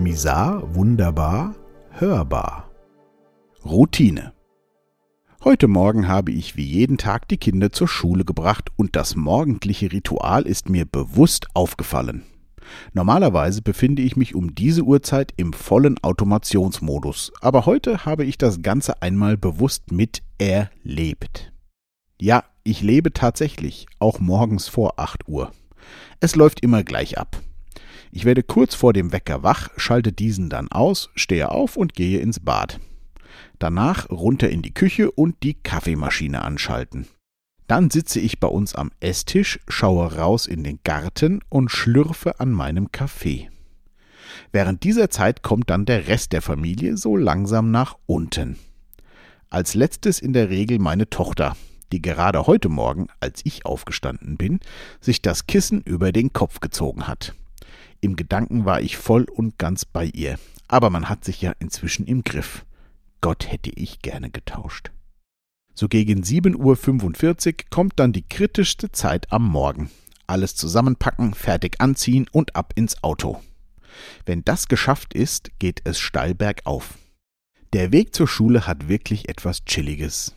Misar, wunderbar, hörbar. Routine. Heute Morgen habe ich wie jeden Tag die Kinder zur Schule gebracht und das morgendliche Ritual ist mir bewusst aufgefallen. Normalerweise befinde ich mich um diese Uhrzeit im vollen Automationsmodus, aber heute habe ich das Ganze einmal bewusst mit erlebt. Ja, ich lebe tatsächlich, auch morgens vor 8 Uhr. Es läuft immer gleich ab. Ich werde kurz vor dem Wecker wach, schalte diesen dann aus, stehe auf und gehe ins Bad. Danach runter in die Küche und die Kaffeemaschine anschalten. Dann sitze ich bei uns am Esstisch, schaue raus in den Garten und schlürfe an meinem Kaffee. Während dieser Zeit kommt dann der Rest der Familie so langsam nach unten. Als letztes in der Regel meine Tochter, die gerade heute Morgen, als ich aufgestanden bin, sich das Kissen über den Kopf gezogen hat. Im Gedanken war ich voll und ganz bei ihr. Aber man hat sich ja inzwischen im Griff. Gott hätte ich gerne getauscht. So gegen 7.45 Uhr kommt dann die kritischste Zeit am Morgen. Alles zusammenpacken, fertig anziehen und ab ins Auto. Wenn das geschafft ist, geht es steil bergauf. Der Weg zur Schule hat wirklich etwas Chilliges.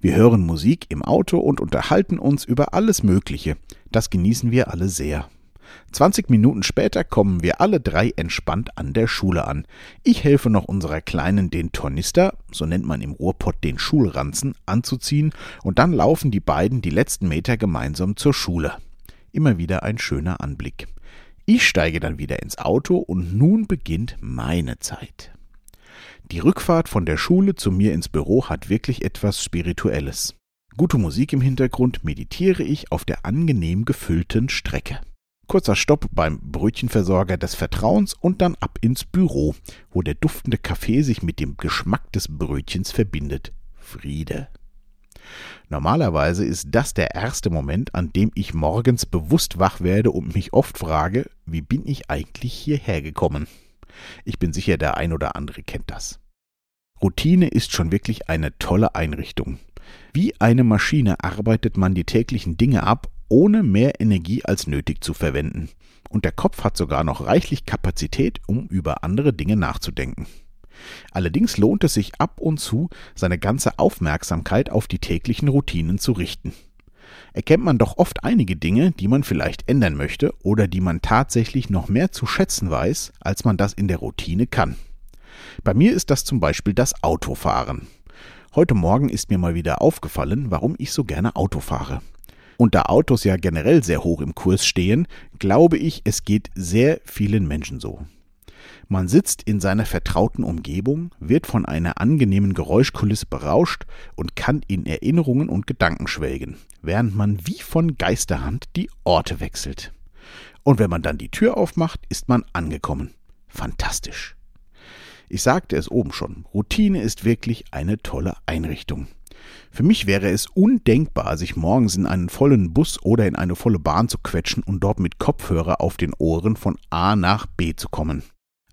Wir hören Musik im Auto und unterhalten uns über alles Mögliche. Das genießen wir alle sehr. 20 Minuten später kommen wir alle drei entspannt an der Schule an. Ich helfe noch unserer Kleinen den Tornister, so nennt man im Ruhrpott den Schulranzen, anzuziehen und dann laufen die beiden die letzten Meter gemeinsam zur Schule. Immer wieder ein schöner Anblick. Ich steige dann wieder ins Auto und nun beginnt meine Zeit. Die Rückfahrt von der Schule zu mir ins Büro hat wirklich etwas Spirituelles. Gute Musik im Hintergrund meditiere ich auf der angenehm gefüllten Strecke. Kurzer Stopp beim Brötchenversorger des Vertrauens und dann ab ins Büro, wo der duftende Kaffee sich mit dem Geschmack des Brötchens verbindet. Friede. Normalerweise ist das der erste Moment, an dem ich morgens bewusst wach werde und mich oft frage, wie bin ich eigentlich hierher gekommen? Ich bin sicher, der ein oder andere kennt das. Routine ist schon wirklich eine tolle Einrichtung. Wie eine Maschine arbeitet man die täglichen Dinge ab, ohne mehr Energie als nötig zu verwenden. Und der Kopf hat sogar noch reichlich Kapazität, um über andere Dinge nachzudenken. Allerdings lohnt es sich ab und zu, seine ganze Aufmerksamkeit auf die täglichen Routinen zu richten. Erkennt man doch oft einige Dinge, die man vielleicht ändern möchte oder die man tatsächlich noch mehr zu schätzen weiß, als man das in der Routine kann. Bei mir ist das zum Beispiel das Autofahren. Heute Morgen ist mir mal wieder aufgefallen, warum ich so gerne Auto fahre. Und da Autos ja generell sehr hoch im Kurs stehen, glaube ich, es geht sehr vielen Menschen so. Man sitzt in seiner vertrauten Umgebung, wird von einer angenehmen Geräuschkulisse berauscht und kann in Erinnerungen und Gedanken schwelgen, während man wie von Geisterhand die Orte wechselt. Und wenn man dann die Tür aufmacht, ist man angekommen. Fantastisch. Ich sagte es oben schon, Routine ist wirklich eine tolle Einrichtung. Für mich wäre es undenkbar, sich morgens in einen vollen Bus oder in eine volle Bahn zu quetschen und dort mit Kopfhörer auf den Ohren von A nach B zu kommen.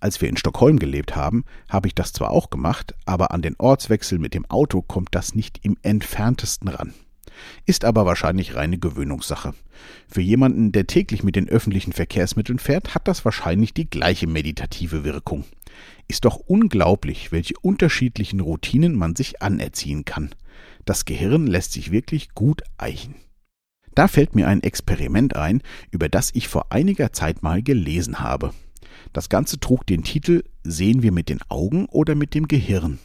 Als wir in Stockholm gelebt haben, habe ich das zwar auch gemacht, aber an den Ortswechsel mit dem Auto kommt das nicht im entferntesten ran. Ist aber wahrscheinlich reine Gewöhnungssache. Für jemanden, der täglich mit den öffentlichen Verkehrsmitteln fährt, hat das wahrscheinlich die gleiche meditative Wirkung. Ist doch unglaublich, welche unterschiedlichen Routinen man sich anerziehen kann. Das Gehirn lässt sich wirklich gut eichen. Da fällt mir ein Experiment ein, über das ich vor einiger Zeit mal gelesen habe. Das Ganze trug den Titel Sehen wir mit den Augen oder mit dem Gehirn?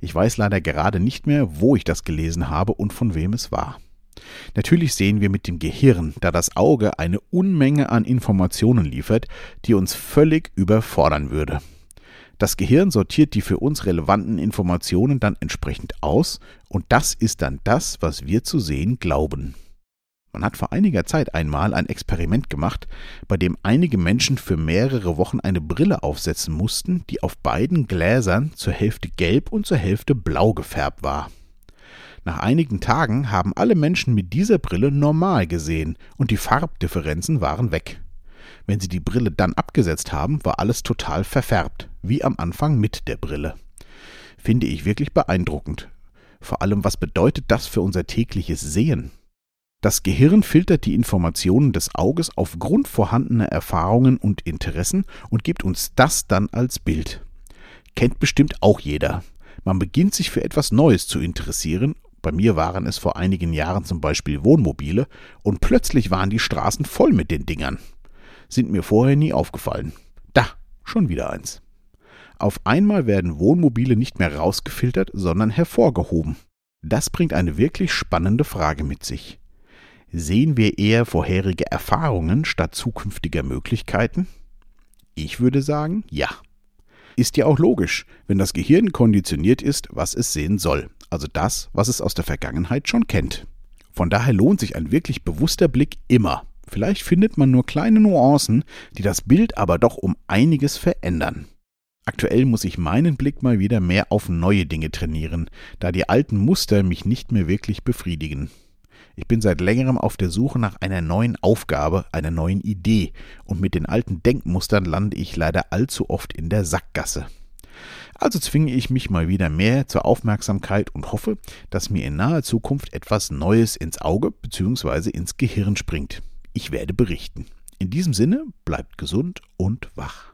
Ich weiß leider gerade nicht mehr, wo ich das gelesen habe und von wem es war. Natürlich sehen wir mit dem Gehirn, da das Auge eine Unmenge an Informationen liefert, die uns völlig überfordern würde. Das Gehirn sortiert die für uns relevanten Informationen dann entsprechend aus und das ist dann das, was wir zu sehen glauben. Man hat vor einiger Zeit einmal ein Experiment gemacht, bei dem einige Menschen für mehrere Wochen eine Brille aufsetzen mussten, die auf beiden Gläsern zur Hälfte gelb und zur Hälfte blau gefärbt war. Nach einigen Tagen haben alle Menschen mit dieser Brille normal gesehen und die Farbdifferenzen waren weg. Wenn sie die Brille dann abgesetzt haben, war alles total verfärbt, wie am Anfang mit der Brille. Finde ich wirklich beeindruckend. Vor allem, was bedeutet das für unser tägliches Sehen? Das Gehirn filtert die Informationen des Auges aufgrund vorhandener Erfahrungen und Interessen und gibt uns das dann als Bild. Kennt bestimmt auch jeder. Man beginnt sich für etwas Neues zu interessieren. Bei mir waren es vor einigen Jahren zum Beispiel Wohnmobile und plötzlich waren die Straßen voll mit den Dingern. Sind mir vorher nie aufgefallen. Da, schon wieder eins. Auf einmal werden Wohnmobile nicht mehr rausgefiltert, sondern hervorgehoben. Das bringt eine wirklich spannende Frage mit sich. Sehen wir eher vorherige Erfahrungen statt zukünftiger Möglichkeiten? Ich würde sagen, ja. Ist ja auch logisch, wenn das Gehirn konditioniert ist, was es sehen soll, also das, was es aus der Vergangenheit schon kennt. Von daher lohnt sich ein wirklich bewusster Blick immer. Vielleicht findet man nur kleine Nuancen, die das Bild aber doch um einiges verändern. Aktuell muss ich meinen Blick mal wieder mehr auf neue Dinge trainieren, da die alten Muster mich nicht mehr wirklich befriedigen. Ich bin seit längerem auf der Suche nach einer neuen Aufgabe, einer neuen Idee, und mit den alten Denkmustern lande ich leider allzu oft in der Sackgasse. Also zwinge ich mich mal wieder mehr zur Aufmerksamkeit und hoffe, dass mir in naher Zukunft etwas Neues ins Auge bzw. ins Gehirn springt. Ich werde berichten. In diesem Sinne, bleibt gesund und wach.